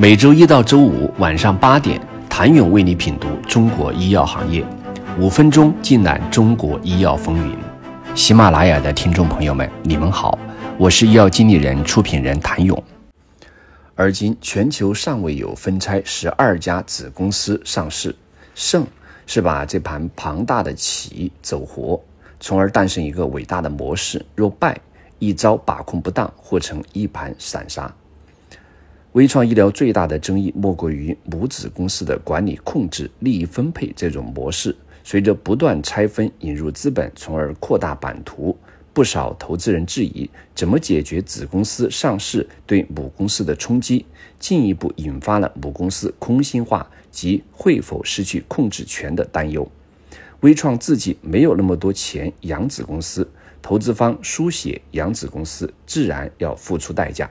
每周一到周五晚上八点，谭勇为你品读中国医药行业，五分钟尽览中国医药风云。喜马拉雅的听众朋友们，你们好，我是医药经理人、出品人谭勇。而今全球尚未有分拆十二家子公司上市，胜是把这盘庞大的棋走活，从而诞生一个伟大的模式。若败，一招把控不当，或成一盘散沙。微创医疗最大的争议莫过于母子公司的管理控制、利益分配这种模式。随着不断拆分、引入资本，从而扩大版图，不少投资人质疑怎么解决子公司上市对母公司的冲击，进一步引发了母公司空心化及会否失去控制权的担忧。微创自己没有那么多钱养子公司，投资方书写养子公司，自然要付出代价。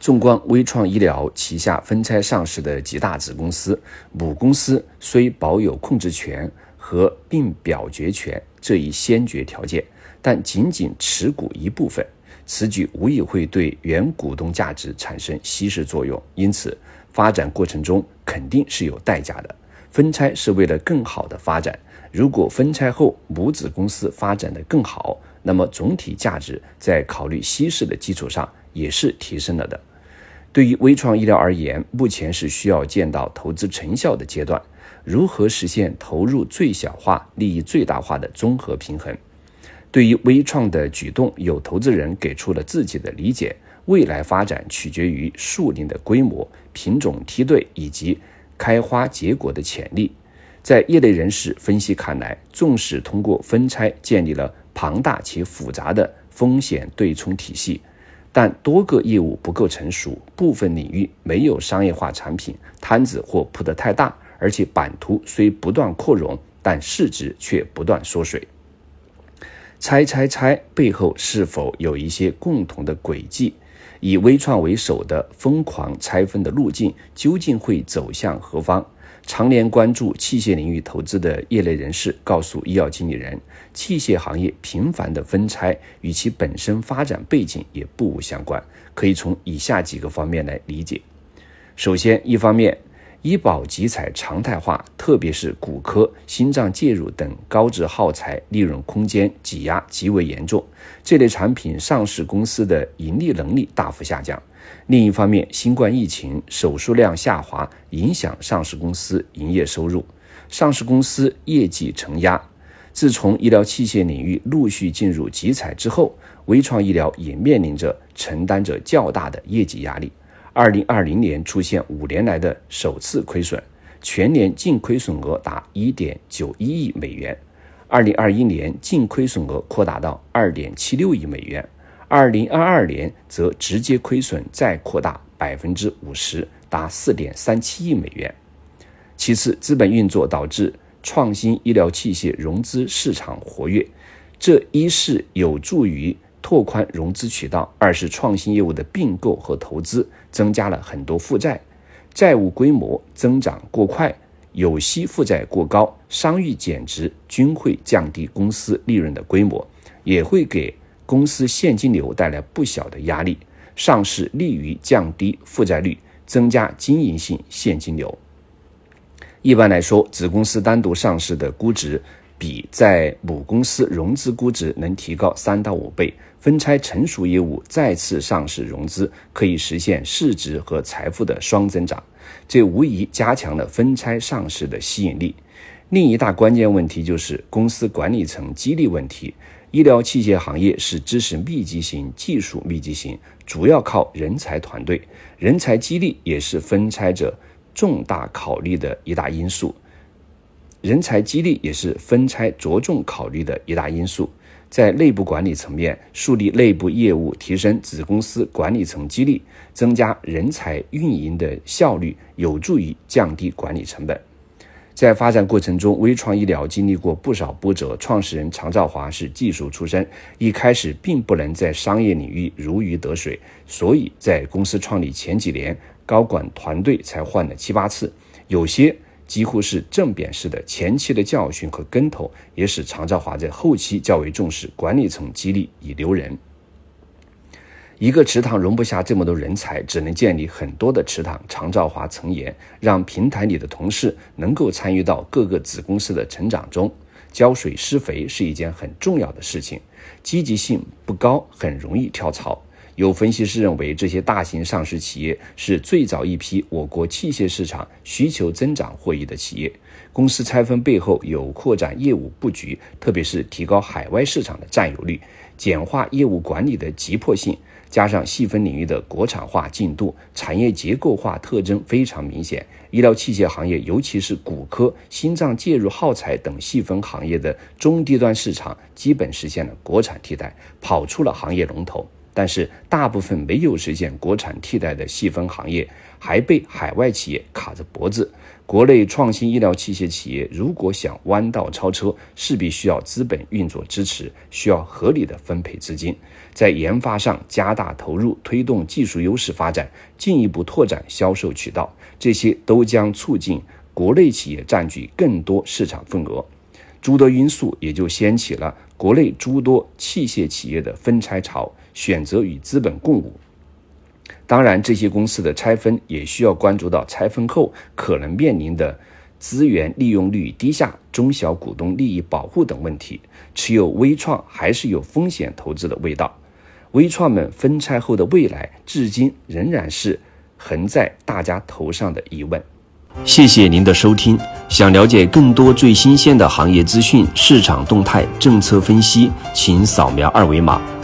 纵观微创医疗旗下分拆上市的几大子公司，母公司虽保有控制权和并表决权这一先决条件，但仅仅持股一部分，此举无疑会对原股东价值产生稀释作用。因此，发展过程中肯定是有代价的。分拆是为了更好的发展，如果分拆后母子公司发展的更好，那么总体价值在考虑稀释的基础上也是提升了的。对于微创医疗而言，目前是需要见到投资成效的阶段。如何实现投入最小化、利益最大化的综合平衡？对于微创的举动，有投资人给出了自己的理解。未来发展取决于树林的规模、品种梯队以及开花结果的潜力。在业内人士分析看来，纵使通过分拆建立了庞大且复杂的风险对冲体系。但多个业务不够成熟，部分领域没有商业化产品，摊子或铺得太大，而且版图虽不断扩容，但市值却不断缩水。拆拆拆背后是否有一些共同的轨迹？以微创为首的疯狂拆分的路径究竟会走向何方？常年关注器械领域投资的业内人士告诉医药经理人，器械行业频繁的分拆与其本身发展背景也不无相关，可以从以下几个方面来理解。首先，一方面，医保集采常态化，特别是骨科、心脏介入等高值耗材，利润空间挤压极为严重，这类产品上市公司的盈利能力大幅下降。另一方面，新冠疫情手术量下滑，影响上市公司营业收入，上市公司业绩承压。自从医疗器械领域陆续进入集采之后，微创医疗也面临着承担着较大的业绩压力。二零二零年出现五年来的首次亏损，全年净亏损额达一点九一亿美元。二零二一年净亏损额扩大到二点七六亿美元。二零二二年则直接亏损再扩大百分之五十，达四点三七亿美元。其次，资本运作导致创新医疗器械融资市场活跃，这一是有助于拓宽融资渠道，二是创新业务的并购和投资增加了很多负债，债务规模增长过快，有息负债过高，商誉减值均会降低公司利润的规模，也会给。公司现金流带来不小的压力，上市利于降低负债率，增加经营性现金流。一般来说，子公司单独上市的估值比在母公司融资估值能提高三到五倍。分拆成熟业务再次上市融资，可以实现市值和财富的双增长，这无疑加强了分拆上市的吸引力。另一大关键问题就是公司管理层激励问题。医疗器械行业是知识密集型、技术密集型，主要靠人才团队，人才激励也是分拆者重大考虑的一大因素。人才激励也是分拆着重考虑的一大因素。在内部管理层面，树立内部业务，提升子公司管理层激励，增加人才运营的效率，有助于降低管理成本。在发展过程中，微创医疗经历过不少波折。创始人常兆华是技术出身，一开始并不能在商业领域如鱼得水，所以在公司创立前几年，高管团队才换了七八次，有些几乎是正扁式的。前期的教训和跟头，也使常兆华在后期较为重视管理层激励以留人。一个池塘容不下这么多人才，只能建立很多的池塘，常兆华曾言，让平台里的同事能够参与到各个子公司的成长中。浇水施肥是一件很重要的事情，积极性不高，很容易跳槽。有分析师认为，这些大型上市企业是最早一批我国器械市场需求增长获益的企业。公司拆分背后有扩展业务布局，特别是提高海外市场的占有率，简化业务管理的急迫性。加上细分领域的国产化进度，产业结构化特征非常明显。医疗器械行业，尤其是骨科、心脏介入耗材等细分行业的中低端市场，基本实现了国产替代，跑出了行业龙头。但是，大部分没有实现国产替代的细分行业，还被海外企业卡着脖子。国内创新医疗器械企业如果想弯道超车，势必需要资本运作支持，需要合理的分配资金，在研发上加大投入，推动技术优势发展，进一步拓展销售渠道，这些都将促进国内企业占据更多市场份额。诸多因素也就掀起了国内诸多器械企业的分拆潮，选择与资本共舞。当然，这些公司的拆分也需要关注到拆分后可能面临的资源利用率低下、中小股东利益保护等问题。持有微创还是有风险投资的味道。微创们分拆后的未来，至今仍然是横在大家头上的疑问。谢谢您的收听。想了解更多最新鲜的行业资讯、市场动态、政策分析，请扫描二维码